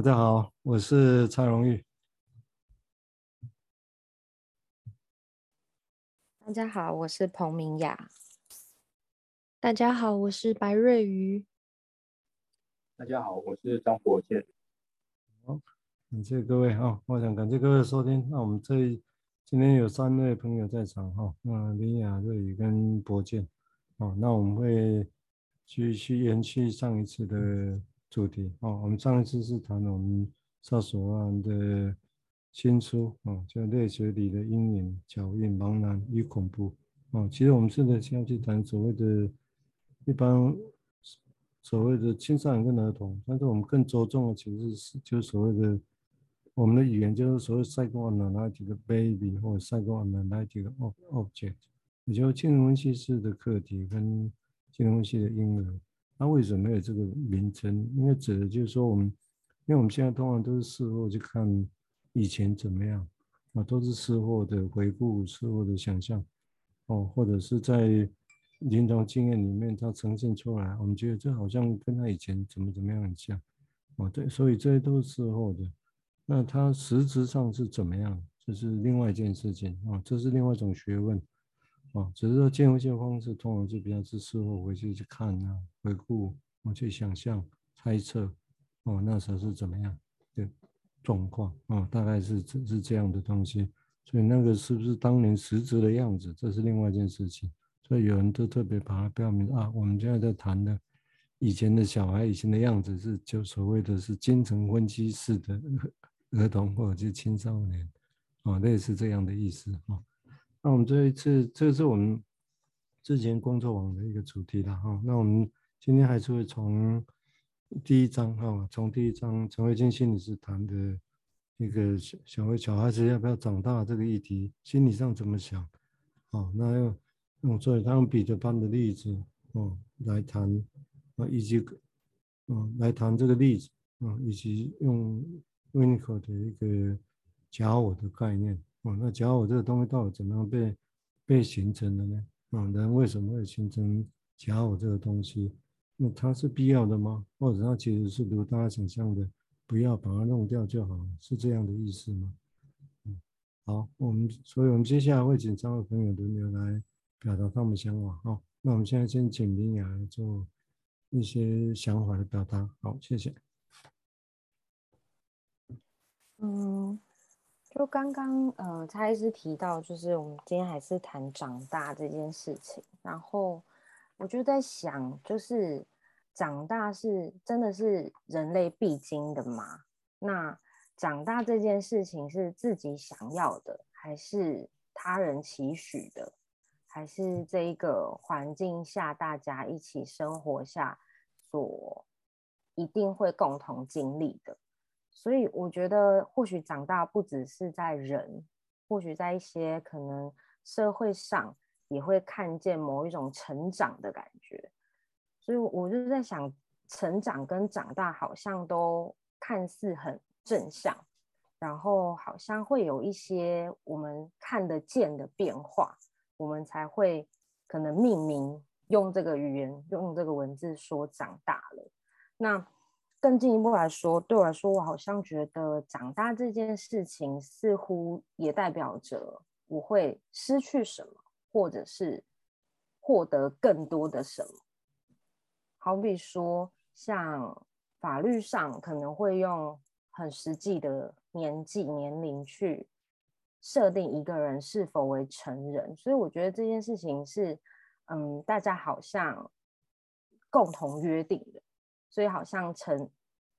大家好，我是蔡荣玉。大家好，我是彭明雅。大家好，我是白瑞瑜。大家好，我是张国健。好，感谢各位哈，我想感谢各位的收听。那我们这今天有三位朋友在场哈，那明雅、瑞宇跟博健。哦，那我们会继续延续上一次的主题哦。我们上一次是谈我们萨索兰的新书哦，叫《泪水里的阴影、脚印、茫然与恐怖》哦。其实我们现在先要去谈所谓的，一般所谓的青少年跟儿童，但是我们更着重的其实是就是所谓的我们的语言就是所谓 psychoanalytic baby 或者 psychoanalytic object。也就精神分析师的课题跟精神分析的婴儿，那为什么有这个名称？因为指的就是说我们，因为我们现在通常都是事后去看以前怎么样啊，都是事后的回顾、事后的想象哦，或者是在临床经验里面它呈现出来，我们觉得这好像跟他以前怎么怎么样很像哦，对，所以这些都是事后的。那它实质上是怎么样？这是另外一件事情啊，这是另外一种学问。哦，只是说见闻性的方式，通常就比较是事后回去去看啊，回顾，我去想象、猜测，哦，那时候是怎么样的状况，哦，大概是是是这样的东西。所以那个是不是当年实质的样子，这是另外一件事情。所以有人都特别把它标明啊，我们现在在谈的以前的小孩以前的样子，是就所谓的是精神分析式的儿童或者是青少年，哦，类似这样的意思，哦。那我们这一次，这是我们之前工作网的一个主题了哈。那我们今天还是会从第一章哈，从第一章陈慧金心理师谈的一个小小小孩子要不要长大这个议题，心理上怎么想？哦，那用用所以他用彼得潘的例子哦来谈啊，以及嗯来谈这个例子啊，以及用维尼口的一个假我的概念。哦，那假我这个东西到底怎么样被被形成的呢？啊，人为什么会形成假我这个东西？那它是必要的吗？或者它其实是如大家想象的，不要把它弄掉就好了，是这样的意思吗？嗯，好，我们所以我们接下来会请三位朋友轮流来表达他们想法。好，那我们现在先请明雅来做一些想法的表达。好，谢谢。嗯。就刚刚呃，蔡医师提到，就是我们今天还是谈长大这件事情。然后我就在想，就是长大是真的是人类必经的吗？那长大这件事情是自己想要的，还是他人期许的，还是这一个环境下大家一起生活下所一定会共同经历的？所以我觉得，或许长大不只是在人，或许在一些可能社会上也会看见某一种成长的感觉。所以我就在想，成长跟长大好像都看似很正向，然后好像会有一些我们看得见的变化，我们才会可能命名，用这个语言，用这个文字说长大了。那。更进一步来说，对我来说，我好像觉得长大这件事情似乎也代表着我会失去什么，或者是获得更多的什么。好比说，像法律上可能会用很实际的年纪、年龄去设定一个人是否为成人，所以我觉得这件事情是，嗯，大家好像共同约定的。所以好像成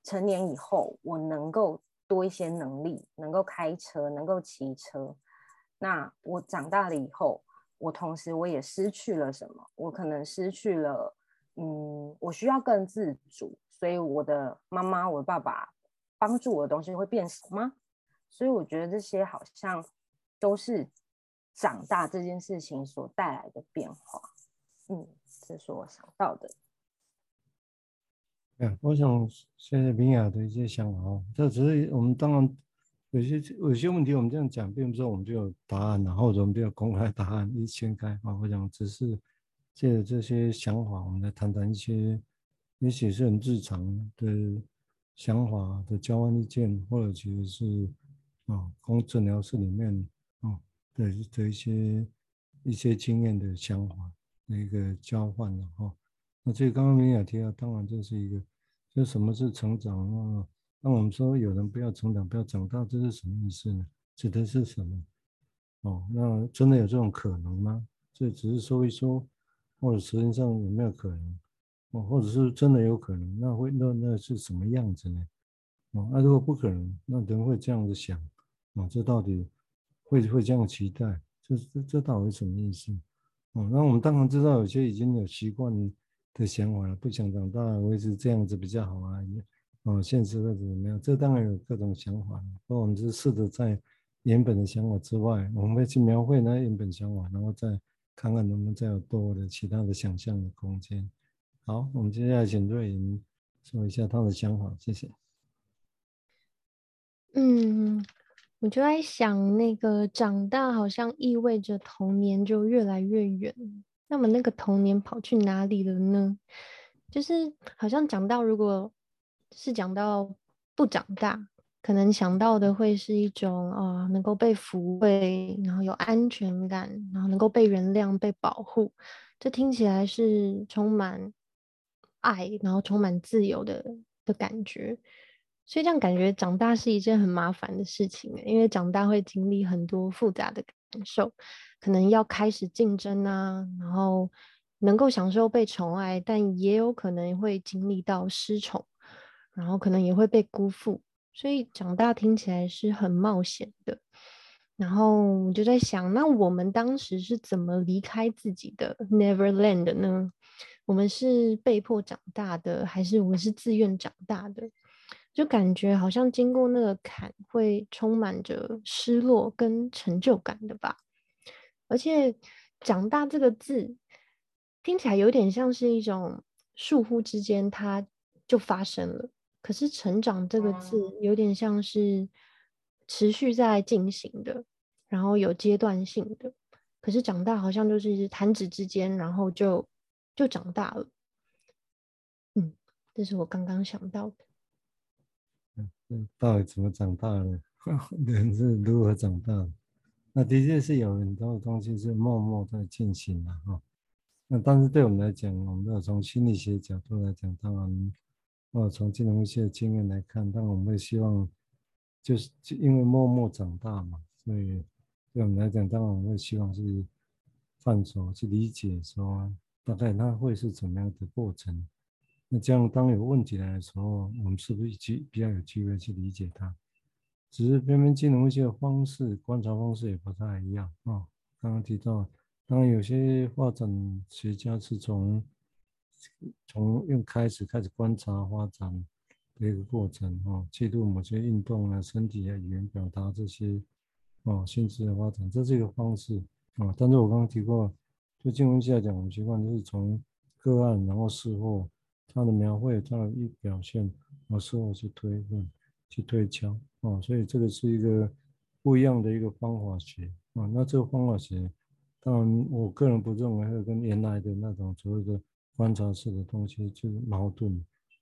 成年以后，我能够多一些能力，能够开车，能够骑车。那我长大了以后，我同时我也失去了什么？我可能失去了，嗯，我需要更自主，所以我的妈妈、我的爸爸帮助我的东西会变少吗？所以我觉得这些好像都是长大这件事情所带来的变化。嗯，这是我想到的。我想谢谢明雅的一些想法哦。这只是我们当然有些有些问题，我们这样讲，并不是我们就有答案，然后我们就有公开答案一掀开啊。我想只是借着这些想法，我们来谈谈一些也许是很日常的想法的交换意见，或者其实是啊，从诊疗室里面啊的的一些一些经验的想法的一个交换的哈。那这刚刚明雅提到，当然这是一个，就什么是成长啊？那我们说有人不要成长，不要长大，这是什么意思呢？指的是什么？哦，那真的有这种可能吗？这只是说一说，或者实际上有没有可能？哦，或者是真的有可能？那会那那是什么样子呢？哦，那如果不可能，那人会这样子想，哦，这到底会会这样期待？这这这到底什么意思？哦，那我们当然知道有些已经有习惯的想法了，不想长大，我也是这样子比较好啊。哦，现实或者怎么样？这当然有各种想法。那我们是试着在原本的想法之外，我们会去描绘那原本想法，然后再看看能不能再有多的其他的想象的空间。好，我们接下来请瑞莹说一下他的想法，谢谢。嗯，我就在想，那个长大好像意味着童年就越来越远，那么那个童年跑去哪里了呢？就是好像讲到如果。是讲到不长大，可能想到的会是一种啊、能够被抚慰，然后有安全感，然后能够被原谅、被保护。这听起来是充满爱，然后充满自由的的感觉。所以这样感觉长大是一件很麻烦的事情，因为长大会经历很多复杂的感受，可能要开始竞争啊，然后能够享受被宠爱，但也有可能会经历到失宠。然后可能也会被辜负，所以长大听起来是很冒险的。然后我就在想，那我们当时是怎么离开自己的 Neverland 呢？我们是被迫长大的，还是我们是自愿长大的？就感觉好像经过那个坎，会充满着失落跟成就感的吧。而且“长大”这个字听起来有点像是一种倏忽之间，它就发生了。可是“成长”这个字有点像是持续在进行的，然后有阶段性的。可是长大好像就是弹指之间，然后就就长大了。嗯，这是我刚刚想到的。嗯，到底怎么长大的？人是如何长大的？那的确是有很多东西是默默在进行的哈。那但是对我们来讲，我们要从心理学角度来讲，当然。或哦，从金融一些经验来看，但我们会希望，就是因为默默长大嘛，所以对我们来讲，当然我们会希望是放手去理解，说大概它会是怎么样的过程。那这样当有问题来的时候，我们是不是机比较有机会去理解它？只是偏偏金融一些的方式、观察方式也不太一样啊。哦，刚刚提到，当然有些发展学家是从。从用开始开始观察发展的一个过程哦，记录某些运动啊、身体啊、语言表达这些哦，心智的发展，这是一个方式啊、哦。但是我刚刚提过，就金融学来讲，我们习惯就是从个案，然后事后他的描绘、他的一表现，然后事后去推论、去推敲哦，所以这个是一个不一样的一个方法学啊、那这个方法学，当然我个人不认为会跟原来的那种所谓的。观察式的东西就是矛盾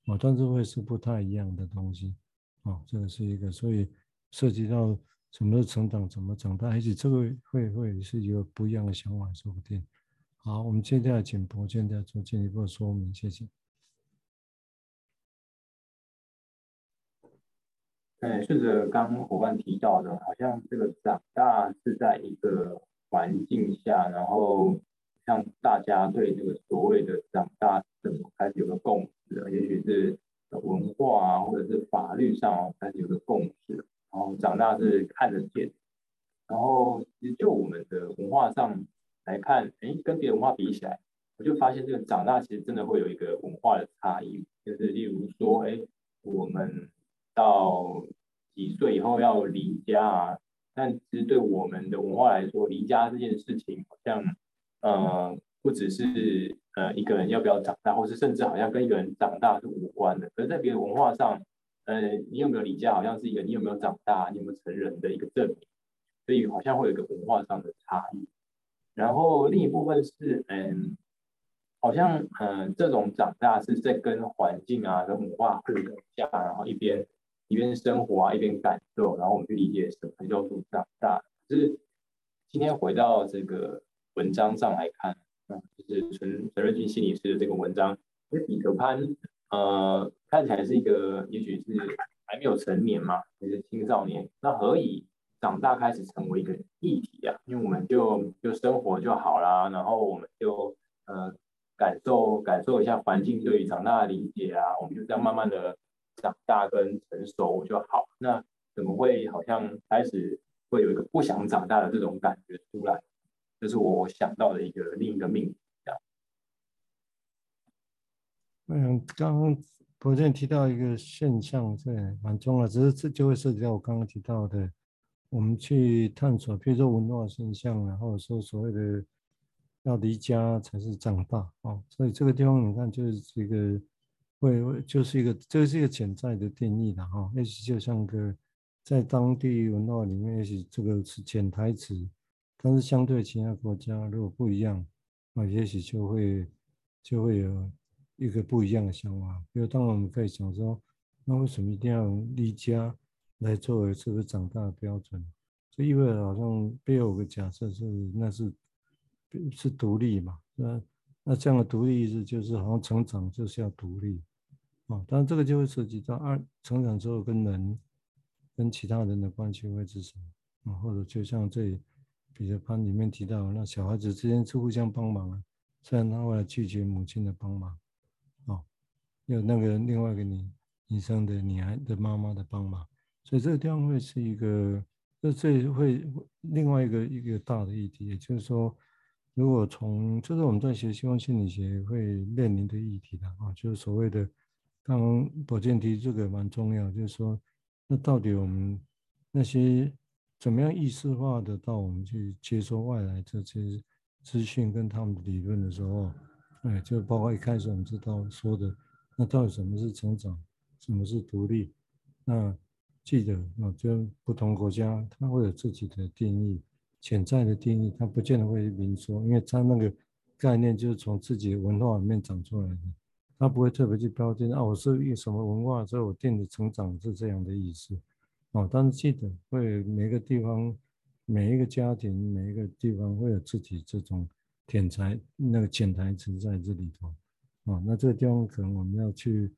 啊，但是会是不太一样的东西啊，这个是一个，所以涉及到什么是成长，怎么长大，而且这个会会是一个不一样的想法，说不定。好，我们接下来请博建再做进一步的说明，谢谢。哎，顺着刚伙伴提到的，好像这个长大是在一个环境下，然后。像大家对这个所谓的长大怎么开始有个共识？也许是文化啊，或者是法律上，开始有个共识。然后长大是看得见。然后其实就我们的文化上来看，哎，跟别的文化比起来，我就发现这个长大其实真的会有一个文化的差异。就是例如说，哎，我们到几岁以后要离家啊？但其实对我们的文化来说，离家这件事情好像。呃，不只是呃一个人要不要长大，或是甚至好像跟一个人长大是无关的。可是，在别的文化上，呃，你有没有离家，好像是一个你有没有长大，你有没有成人的一个证明。所以，好像会有一个文化上的差异。然后，另一部分是，嗯，好像嗯、这种长大是在跟环境啊、跟文化互动下，然后一边一边生活啊，一边感受，然后我们去理解什么叫做长大。就是今天回到这个文章上来看，就是陈陈瑞君心理师的这个文章，因为彼得潘呃看起来是一个，也许是还没有成年嘛，还是青少年，那何以长大开始成为一个议题啊？因为我们就就生活就好啦，然后我们就呃。感受感受一下环境对于长大的理解啊，我们就这样慢慢的长大跟成熟就好。那怎么会好像开始会有一个不想长大的这种感觉出来？这是我想到的一个另一个命题。嗯，刚刚博健提到一个现象，这蛮重要，只是这就会涉及到我刚刚提到的，我们去探索，比如说文化现象，然后说所谓的。要离家才是长大哦，所以这个地方你看，就是这个会，就是一个，这是一个潜在的定义的哈。也许就像个在当地文化里面，也许这个是潜台词，但是相对其他国家如果不一样，那也许就会就会有一个不一样的想法。比如，当我们可以想说，那为什么一定要离家来作为这个长大的标准？这意味着好像背后有个假设是，那是。是独立嘛？那那这样的独立意思就是好像成长就是要独立啊。当然这个就会涉及到二成长之后跟人跟其他人的关系会是什么啊？或者就像这里彼得潘里面提到，那小孩子之间是互相帮忙啊。虽然他为了拒绝母亲的帮忙啊，有那个另外一个你你生的女孩的妈妈的帮忙，所以这个地方会是一个，这这会另外一个一个大的议题，也就是说。如果从这是我们在学西方心理学会面临的议题的啊，就是所谓的刚刚博健提这个蛮重要，就是说，那到底我们那些怎么样意识化的到我们去接收外来这些资讯跟他们的理论的时候，哎，就包括一开始我们知道说的，那到底什么是成长，什么是独立？那记得啊，就不同国家它会有自己的定义。潜在的定义，它不见得会明说，因为它那个概念就是从自己的文化里面长出来的，他不会特别去标定啊，我是一个什么文化，所以我定的成长是这样的意思，哦，但是记得会每个地方、每一个家庭、每一个地方会有自己这种潜台那个潜台词在这里头，啊，那这个地方可能我们要去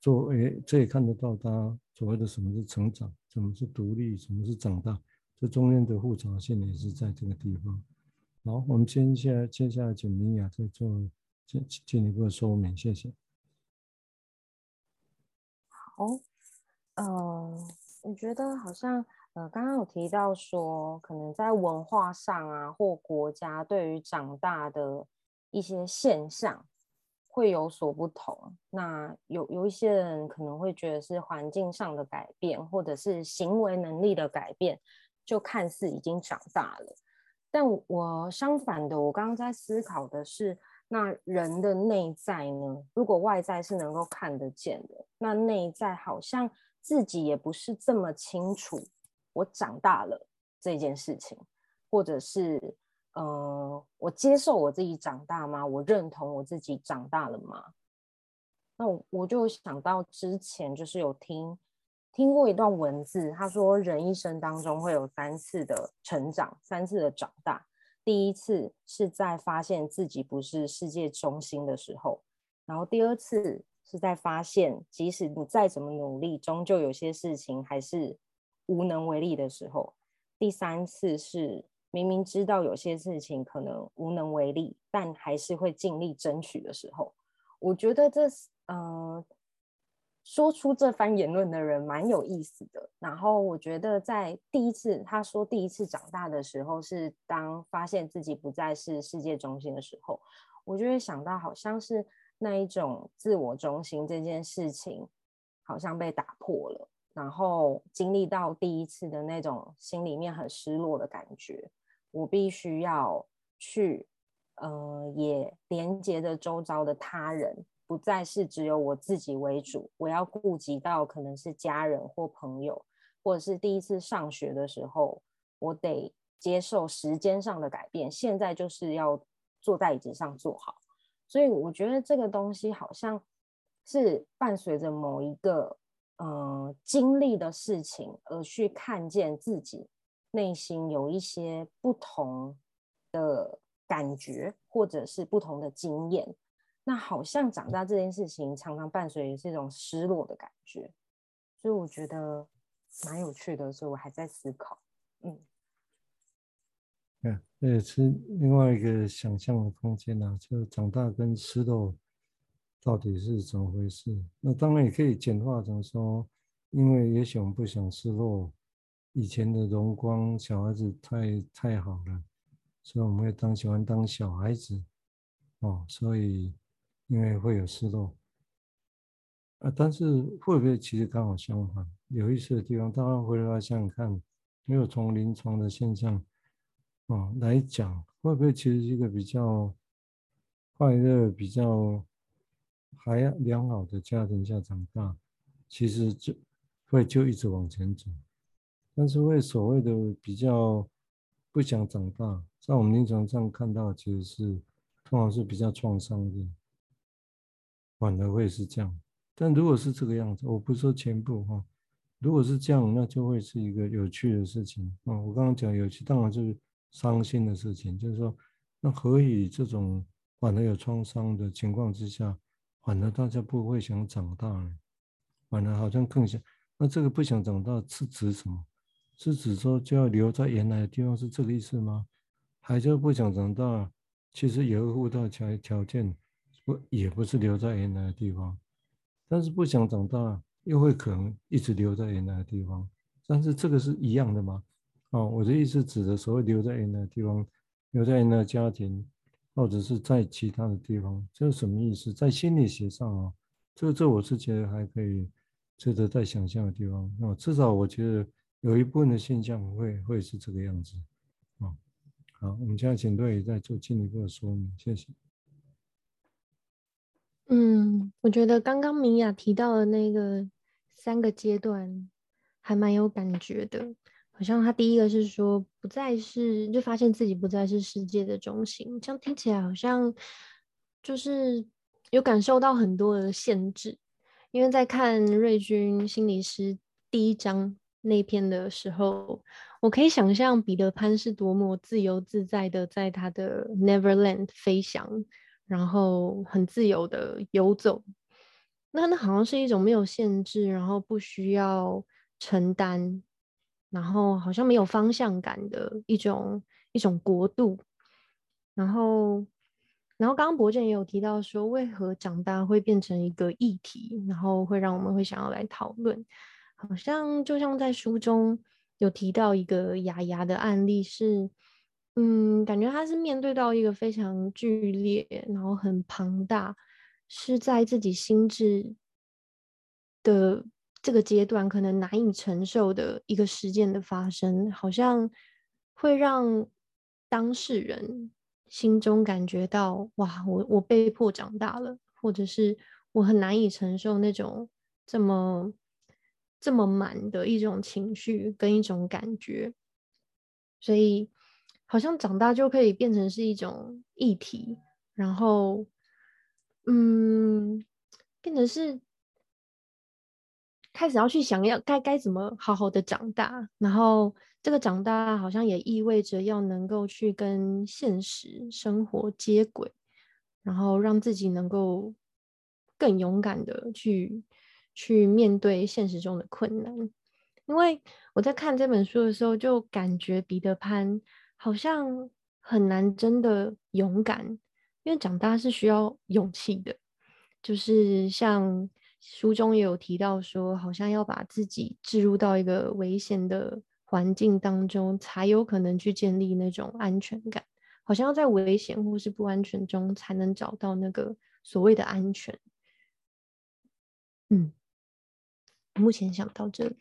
做，哎，这也看得到他所谓的什么是成长，什么是独立，什么是长大。这中间的复杂性也是在这个地方。好，我们接下来接下来请明雅再做进进一步说明，谢谢。好，嗯、我觉得好像呃，刚刚有提到说，可能在文化上啊，或国家对于长大的一些现象会有所不同。那有有一些人可能会觉得是环境上的改变，或者是行为能力的改变。就看似已经长大了，但我相反的，我刚刚在思考的是，那人的内在呢？如果外在是能够看得见的，那内在好像自己也不是这么清楚。我长大了这件事情，或者是，呃，我接受我自己长大吗？我认同我自己长大了吗？那我我就想到之前就是有听。听过一段文字，他说人一生当中会有三次的成长，三次的长大。第一次是在发现自己不是世界中心的时候，然后第二次是在发现即使你再怎么努力，终究有些事情还是无能为力的时候。第三次是明明知道有些事情可能无能为力，但还是会尽力争取的时候。我觉得这是呃。说出这番言论的人蛮有意思的。然后我觉得，在第一次他说第一次长大的时候，是当发现自己不再是世界中心的时候，我就会想到，好像是那一种自我中心这件事情，好像被打破了。然后经历到第一次的那种心里面很失落的感觉，我必须要去，呃，也连接着周遭的他人。不再是只有我自己为主，我要顾及到可能是家人或朋友，或者是第一次上学的时候，我得接受时间上的改变。现在就是要坐在椅子上坐好，所以我觉得这个东西好像是伴随着某一个呃经历的事情而去看见自己内心有一些不同的感觉，或者是不同的经验。那好像长大这件事情常常伴随这种失落的感觉，所以我觉得蛮有趣的，所以我还在思考。嗯，嗯，这也是另外一个想象的空间啊，就长大跟失落到底是怎么回事？那当然也可以简化成说，因为也许我们不想失落以前的荣光，小孩子太太好了，所以我们会当喜欢当小孩子哦，所以因为会有失落啊，但是会不会其实刚好相反？有意思的地方，当然回来想想看。没有从临床的现象啊来讲，会不会其实是一个比较快乐、比较还良好的家庭下长大，其实就会就一直往前走。但是会所谓的比较不想长大，在我们临床上看到，其实是通常是比较创伤的，反而会是这样。但如果是这个样子，我不说全部哈。如果是这样，那就会是一个有趣的事情啊！我刚刚讲有趣，当然就是伤心的事情。就是说，那何以这种反而有创伤的情况之下，反而大家不会想长大呢？反而好像更想。那这个不想长大是指什么？是指说就要留在原来的地方，是这个意思吗？还是不想长大？其实有附带条条件，不也不是留在原来的地方，但是不想长大。又会可能一直留在原来的地方，但是这个是一样的吗？哦，我的意思指的所谓留在原来的地方，留在原来的家庭，或者是在其他的地方，这是什么意思？在心理学上啊，这这我是觉得还可以值得再想象的地方。那至少我觉得有一部分的现象会会是这个样子。啊，好，我们现在请瑞宇再做进一步的说明，谢谢。嗯，我觉得刚刚明雅提到的那个。三个阶段还蛮有感觉的，好像他第一个是说不再是，就发现自己不再是世界的中心，这样听起来好像就是有感受到很多的限制。因为在看瑞君心理师第一章那篇的时候，我可以想象彼得潘是多么自由自在的在他的 Neverland 飞翔，然后很自由的游走。那那好像是一种没有限制，然后不需要承担，然后好像没有方向感的一种一种国度。然后，然后刚刚博正也有提到说，为何长大会变成一个议题，然后会让我们会想要来讨论。好像就像在书中有提到一个雅雅的案例是，嗯，感觉他是面对到一个非常剧烈，然后很庞大。是在自己心智的这个阶段，可能难以承受的一个事件的发生，好像会让当事人心中感觉到：哇，我我被迫长大了，或者是我很难以承受那种这么这么满的一种情绪跟一种感觉，所以好像长大就可以变成是一种议题，然后。嗯，变成是开始要去想要该该怎么好好的长大，然后这个长大好像也意味着要能够去跟现实生活接轨，然后让自己能够更勇敢的去去面对现实中的困难。因为我在看这本书的时候，就感觉彼得潘好像很难真的勇敢。因为长大是需要勇气的，就是像书中也有提到说，好像要把自己置入到一个危险的环境当中，才有可能去建立那种安全感。好像要在危险或是不安全中，才能找到那个所谓的安全。嗯，目前想到这里。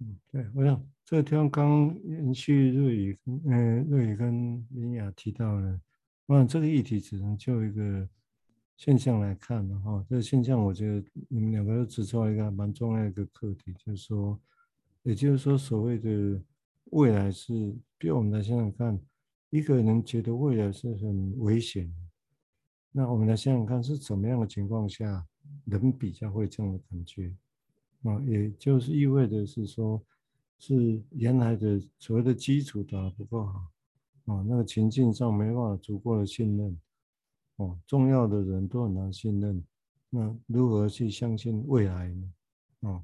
嗯，对，我想这个地方刚延续瑞宇，嗯，瑞宇跟明雅提到了。我想这个议题只能就一个现象来看的哈，这个现象我觉得你们两个都指出来一个蛮重要的一个课题，就是说，也就是说，所谓的未来是，比如我们来想想看，一个人觉得未来是很危险，那我们来想想看，是怎么样的情况下人比较会这样的感觉？啊，也就是意味着是说，是原来的所谓的基础打得不够好，啊，那个情境上没办法足够的信任，哦，重要的人都很难信任，那如何去相信未来呢？啊，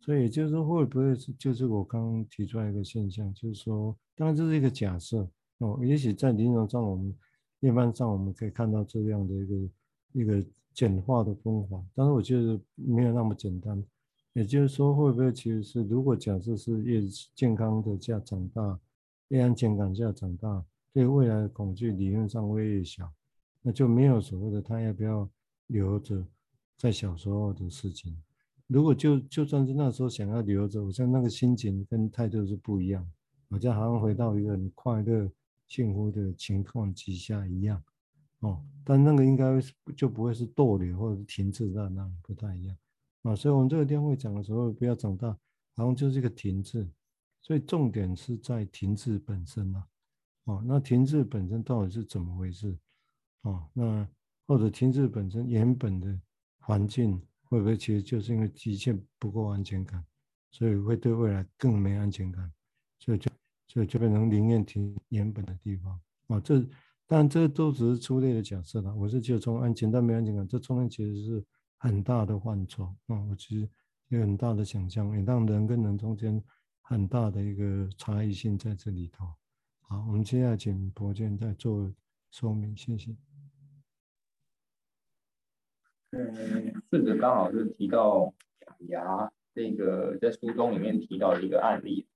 所以就是会不会是就是我刚刚提出来一个现象，就是说，当然这是一个假设，哦，也许在临床上我们一般上我们可以看到这样的一个一个简化的方法，但是我觉得没有那么简单。也就是说，会不会其实是，如果假设是越健康的下长大，越安全感下长大，对未来的恐惧理论上会越小，那就没有所谓的他要不要留着在小时候的事情。如果就就算是那时候想要留着，好像那个心情跟态度是不一样，好像好像回到一个很快乐、幸福的情况之下一样。哦，但那个应该就不会是逗留或者是停滞在那里，不太一样。啊，所以我们这个电会讲的时候，不要长大，然后就是一个停滞，所以重点是在停滞本身啊。哦，那停滞本身到底是怎么回事？哦，那或者停滞本身原本的环境会不会其实就是因为极限不够安全感，所以会对未来更没安全感，所以就所以就变成宁愿停原本的地方。啊，这当然这都只是粗略的假设了。我是就从安全到没安全感，这中间其实是。很大的范畴啊，我其实有很大的想象，也让人跟人中间很大的一个差异性在这里头。好，我们接下来请博建再做说明，谢谢。嗯，顺着刚好是提到假牙这个在书中里面提到的一个案例。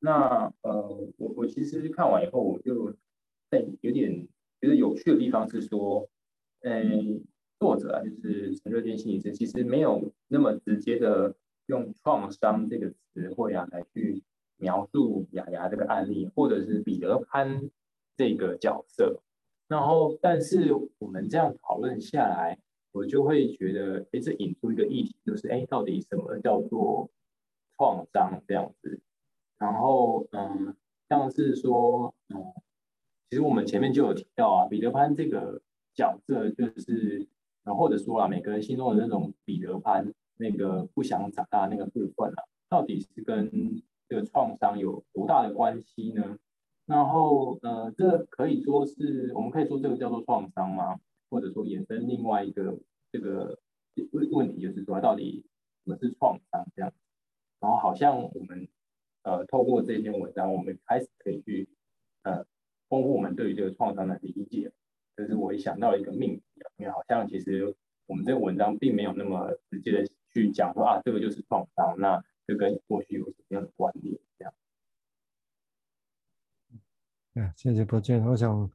那呃，我我其实看完以后，我就在有点觉得有趣的地方是说，嗯。作者啊，就是陈瑞建心理师，其实没有那么直接的用创伤这个词汇啊来去描述雅雅这个案例，或者是彼得潘这个角色。然后，但是我们这样讨论下来，我就会觉得，哎，这引出一个议题，就是哎，到底什么叫做创伤这样子？然后，嗯，像是说，嗯，其实我们前面就有提到啊，彼得潘这个角色就是。然后或者说啊，每个人心中的那种彼得潘那个不想长大那个部分啊，到底是跟这个创伤有多大的关系呢？然后呃，这可以说是我们可以说这个叫做创伤吗？或者说衍生另外一个这个问问题，就是说到底什么是创伤这样？然后好像我们呃透过这篇文章，我们开始可以去呃丰富我们对于这个创伤的理解。这是我一想到一个命题好像其实我们这个文章并没有那么直接的去讲说啊，这个就是创伤，那这跟过去有什么样的关联？这样。啊，谢谢博建。我想，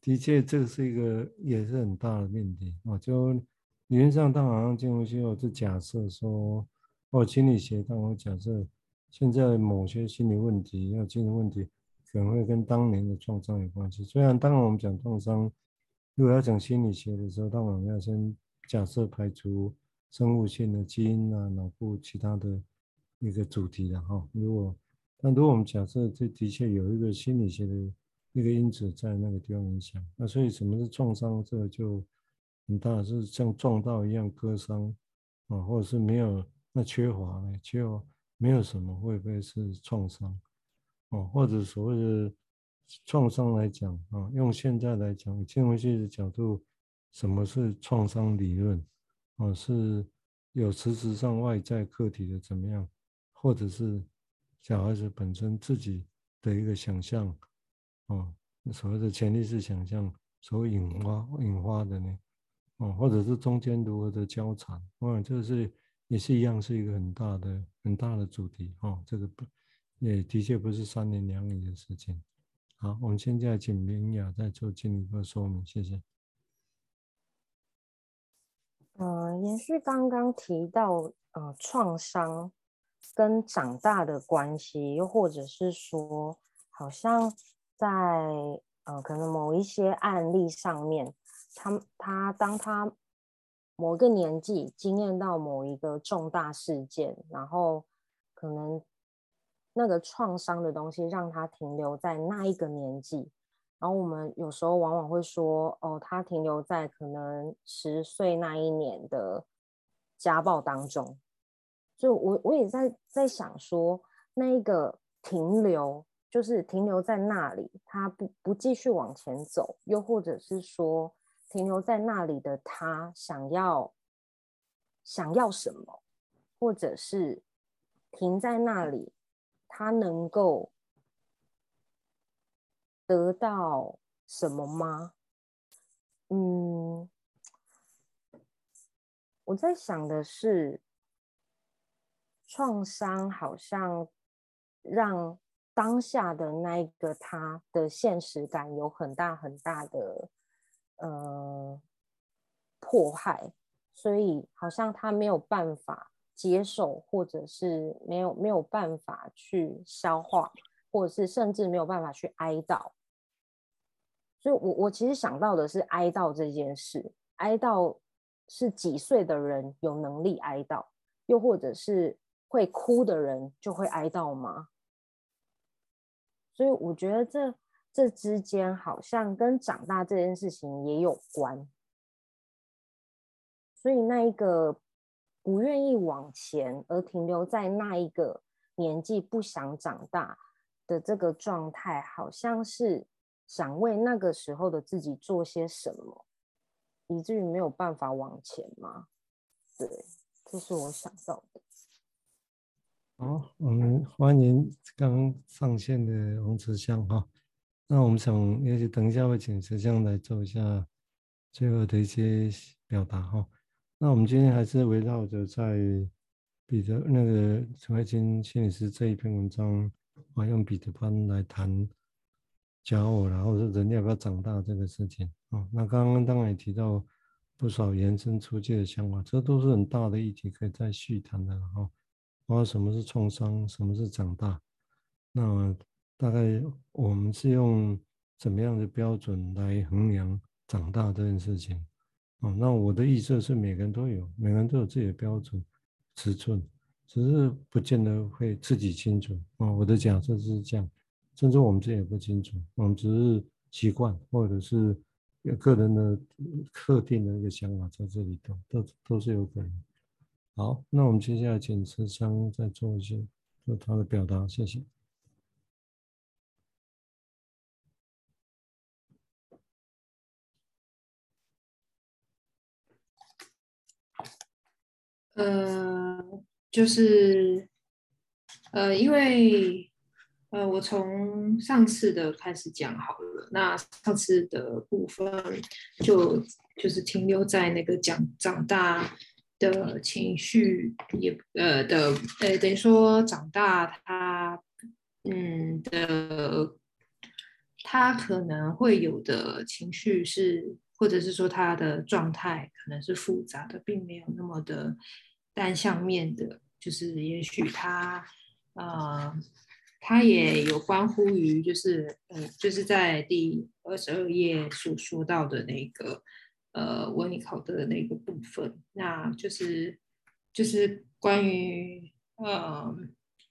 的确这是一个也是很大的命题。我就理论上，当好像进入之后，就假设说，哦，心理学当我假设现在某些心理问题，要精神问题，可能会跟当年的创伤有关系。虽然当然我们讲创伤。如果要讲心理学的时候，当我们要先假设排除生物性的基因啊、脑部其他的一个主题的哈。如果，但如果我们假设这的确有一个心理学的一个因子在那个地方影响，那所以什么是创伤？这个就很大，是像撞到一样割伤啊，或者是没有那缺乏呢？缺乏没有什么会不会是创伤？哦，或者所谓的。创伤来讲啊，用现在来讲，精神分析的角度，什么是创伤理论？啊，是有实质上外在客体的怎么样，或者是小孩子本身自己的一个想象，啊，所谓的潜意识想象所引发引发的呢？啊，或者是中间如何的交缠？啊，这是也是一样，是一个很大的很大的主题啊，这个不也的确不是三年两年的事情。好，我们现在请明雅再做进一步说明，谢谢。呃，延续刚刚提到，呃，创伤跟长大的关系，又或者是说，好像在呃，可能某一些案例上面，他他当他某个年纪经验到某一个重大事件，然后可能。那个创伤的东西让他停留在那一个年纪，然后我们有时候往往会说，哦，他停留在可能十岁那一年的家暴当中。就我我也在在想说，那一个停留就是停留在那里，他不不继续往前走，又或者是说停留在那里的他想要想要什么，或者是停在那里，他能够得到什么吗？嗯，我在想的是。创伤好像让当下的那一个他的现实感有很大很大的呃迫害，所以好像他没有办法接受，或者是没有没有办法去消化，或者是甚至没有办法去哀悼。所以我我其实想到的是哀悼这件事，哀悼是几岁的人有能力哀悼，又或者是。会哭的人就会哀悼吗？所以我觉得这这之间好像跟长大这件事情也有关。所以那一个不愿意往前而停留在那一个年纪不想长大的这个状态，好像是想为那个时候的自己做些什么，以至于没有办法往前吗？对，这是我想到的。好，我们欢迎刚上线的王慈香哈。那我们想，也许等一下会请慈香来做一下最后的一些表达哈。那我们今天还是围绕着在彼得那个陈慧卿心理师这一篇文章，我用彼得潘来谈假我，然后是人要不要长大这个事情啊。那刚刚当然也提到不少延伸出去的想法，这都是很大的议题，可以再续谈的哈。包括什么是创伤，什么是长大？那大概我们是用怎么样的标准来衡量长大这件事情？哦，那我的意思是，每个人都有，每个人都有自己的标准尺寸，只是不见得会自己清楚。啊，我的假设是这样，甚至我们自己也不清楚，我们只是习惯，或者是有个人的特定的一个想法在这里头，都都是有可能。好，那我们接下来请慈香再做一些做他的表达，谢谢。呃，就是呃，因为呃，我从上次的开始讲好了，那上次的部分就就是停留在那个讲长大。的情绪也呃的呃等于说长大他嗯的他可能会有的情绪是或者是说他的状态可能是复杂的，并没有那么的单向面的，就是也许他呃他也有关乎于就是嗯就是在第二十二页所说到的那个。呃，温尼考德的那个部分，那就是就是关于呃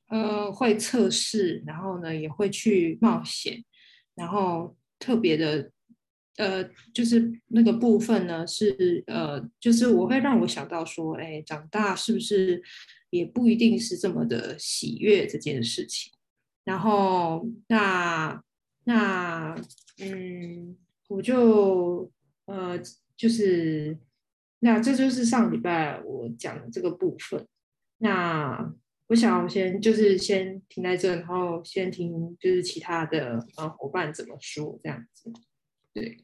呃会测试，然后呢也会去冒险，然后特别的呃就是那个部分呢是呃就是我会让我想到说，哎，长大是不是也不一定是这么的喜悦这件事情？然后那那嗯，我就呃。就是，那这就是上礼拜我讲的这个部分。那我想先就是先停在这，然后先听就是其他的呃伙伴怎么说这样子。对，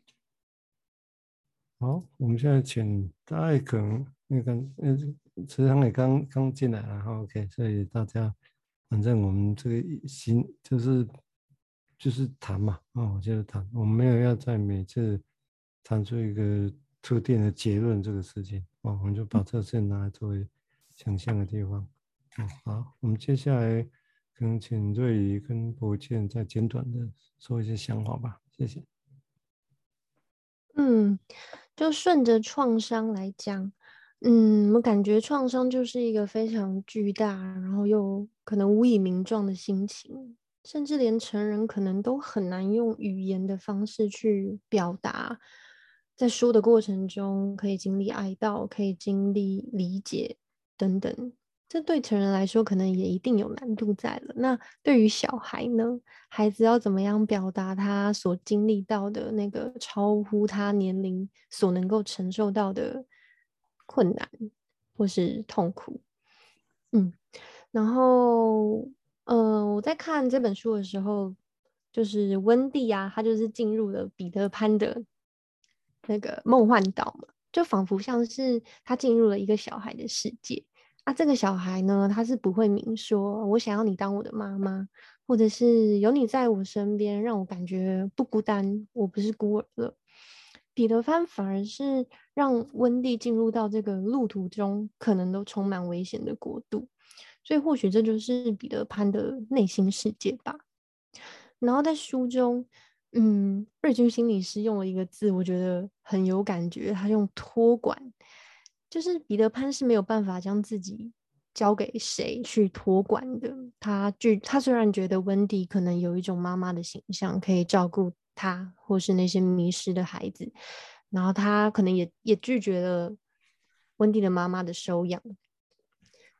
好，我们现在请大家可那个呃，池塘也刚刚进来，然后 OK，所以大家反正我们这个心就是就是谈嘛，啊、哦，就是谈，我们没有要在每次谈出一个。特定的结论这个事情，哦，我们就把这事拿来作为想象的地方。嗯，好，我们接下来可能请瑞宇跟博建再简短的说一些想法吧，谢谢。嗯，就顺着创伤来讲，嗯，我感觉创伤就是一个非常巨大，然后又可能无以名状的心情。甚至连成人可能都很难用语言的方式去表达，在说的过程中可以经历哀悼，可以经历理解等等。这对成人来说，可能也一定有难度在了。那对于小孩呢？孩子要怎么样表达他所经历到的那个超乎他年龄所能够承受到的困难或是痛苦？嗯，然后，呃，我在看这本书的时候，就是温蒂啊，他就是进入了彼得潘的那个梦幻岛嘛，就仿佛像是他进入了一个小孩的世界。啊，这个小孩呢，他是不会明说“我想要你当我的妈妈”，或者是有你在我身边，让我感觉不孤单，我不是孤儿了。彼得潘反而是让温蒂进入到这个路途中可能都充满危险的国度，所以或许这就是彼得潘的内心世界吧。然后在书中，嗯，瑞军心理师用了一个字，我觉得很有感觉，他用托管。就是彼得潘是没有办法将自己交给谁去托管的。他拒他虽然觉得温蒂可能有一种妈妈的形象，可以照顾他或是那些迷失的孩子，然后他可能也也拒绝了温蒂的妈妈的收养。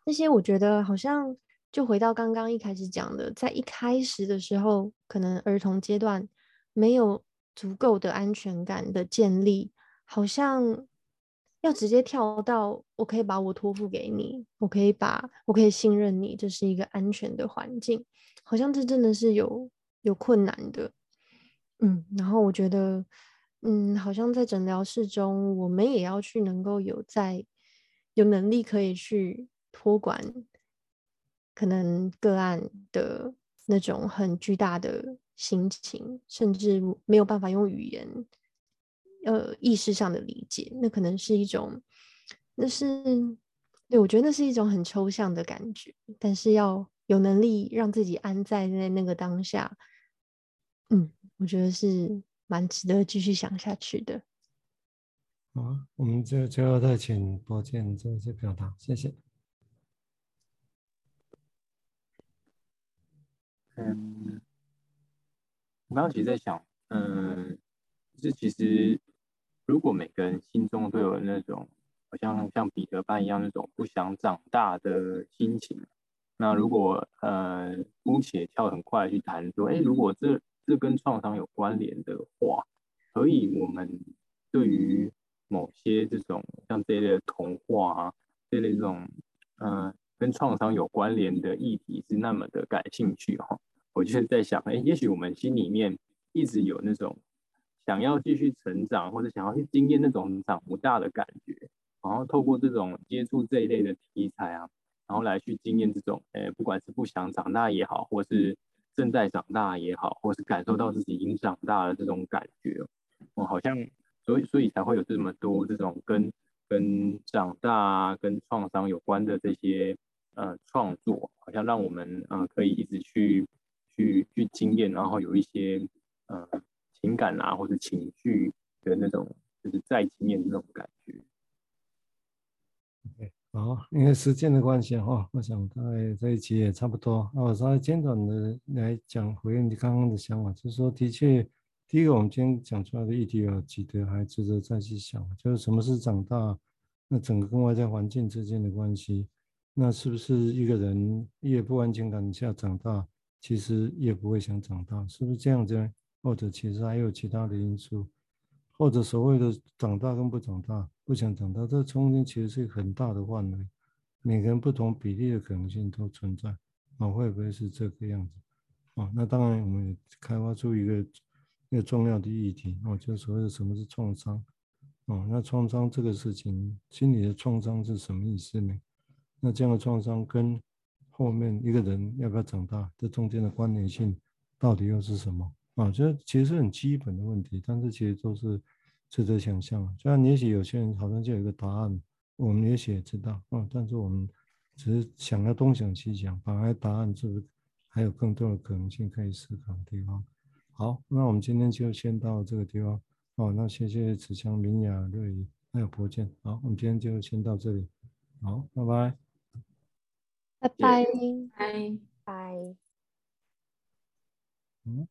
那些我觉得好像就回到刚刚一开始讲的，在一开始的时候，可能儿童阶段没有足够的安全感的建立，好像。要直接跳到，我可以把我托付给你，我可以把我可以信任你，这是一个安全的环境，好像这真的是有有困难的，嗯，然后我觉得，嗯，好像在诊疗室中，我们也要去能够有在有能力可以去托管，可能个案的那种很巨大的心情，甚至没有办法用语言。呃，意识上的理解，那可能是一种，那是，对，我觉得那是一种很抽象的感觉，但是要有能力让自己安在在那个当下，嗯，我觉得是蛮值得继续想下去的。好，我们就最后再请博建做一些表达，谢谢。嗯，我刚刚其实在想，嗯，这其实。如果每个人心中都有那种好像像彼得潘一样那种不想长大的心情，那如果呃姑且跳很快去谈说，哎，如果这这跟创伤有关联的话，可以我们对于某些这种像这类的童话啊，这类这种呃跟创伤有关联的议题是那么的感兴趣哈，我就是在想，哎，也许我们心里面一直有那种。想要继续成长，或者想要去经验那种长不大的感觉，然后透过这种接触这一类的题材啊，然后来去经验这种，诶，不管是不想长大也好，或是正在长大也好，或是感受到自己已经长大了这种感觉，我好像所以所以才会有这么多这种跟跟长大、跟创伤有关的这些呃创作，好像让我们呃可以一直去去去经验，然后有一些呃。情感啊，或者情绪的那种，就是再经验的那种感觉。好，因为时间的关系哈，我想大概这一期也差不多。那我稍微简短的来讲回应你刚刚的想法，就是说，的确，第一个我们今天讲出来的议题有几个还值得再去想，就是什么是长大，那整个跟外在环境之间的关系，那是不是一个人越不安全感下长大，其实越不会想长大，是不是这样子呢？或者其实还有其他的因素，或者所谓的长大跟不长大，不想长大，这中间其实是很大的范围，每个人不同比例的可能性都存在啊，会不会是这个样子啊？那当然，我们也开发出一个一个重要的议题啊，就所谓的什么是创伤啊？那创伤这个事情，心理的创伤是什么意思呢？那这样的创伤跟后面一个人要不要长大，这中间的关联性到底又是什么？啊，这其实是很基本的问题，但是其实都是值得想象。虽然也许有些人好像就有一个答案，我们也许也知道啊，但是我们只是想要东想西想，反而答案是不是还有更多的可能性可以思考的地方？好，那我们今天就先到这个地方。哦，那谢谢子强、明雅、瑞怡还有博建。好，我们今天就先到这里。好，拜拜。拜拜。拜拜。嗯，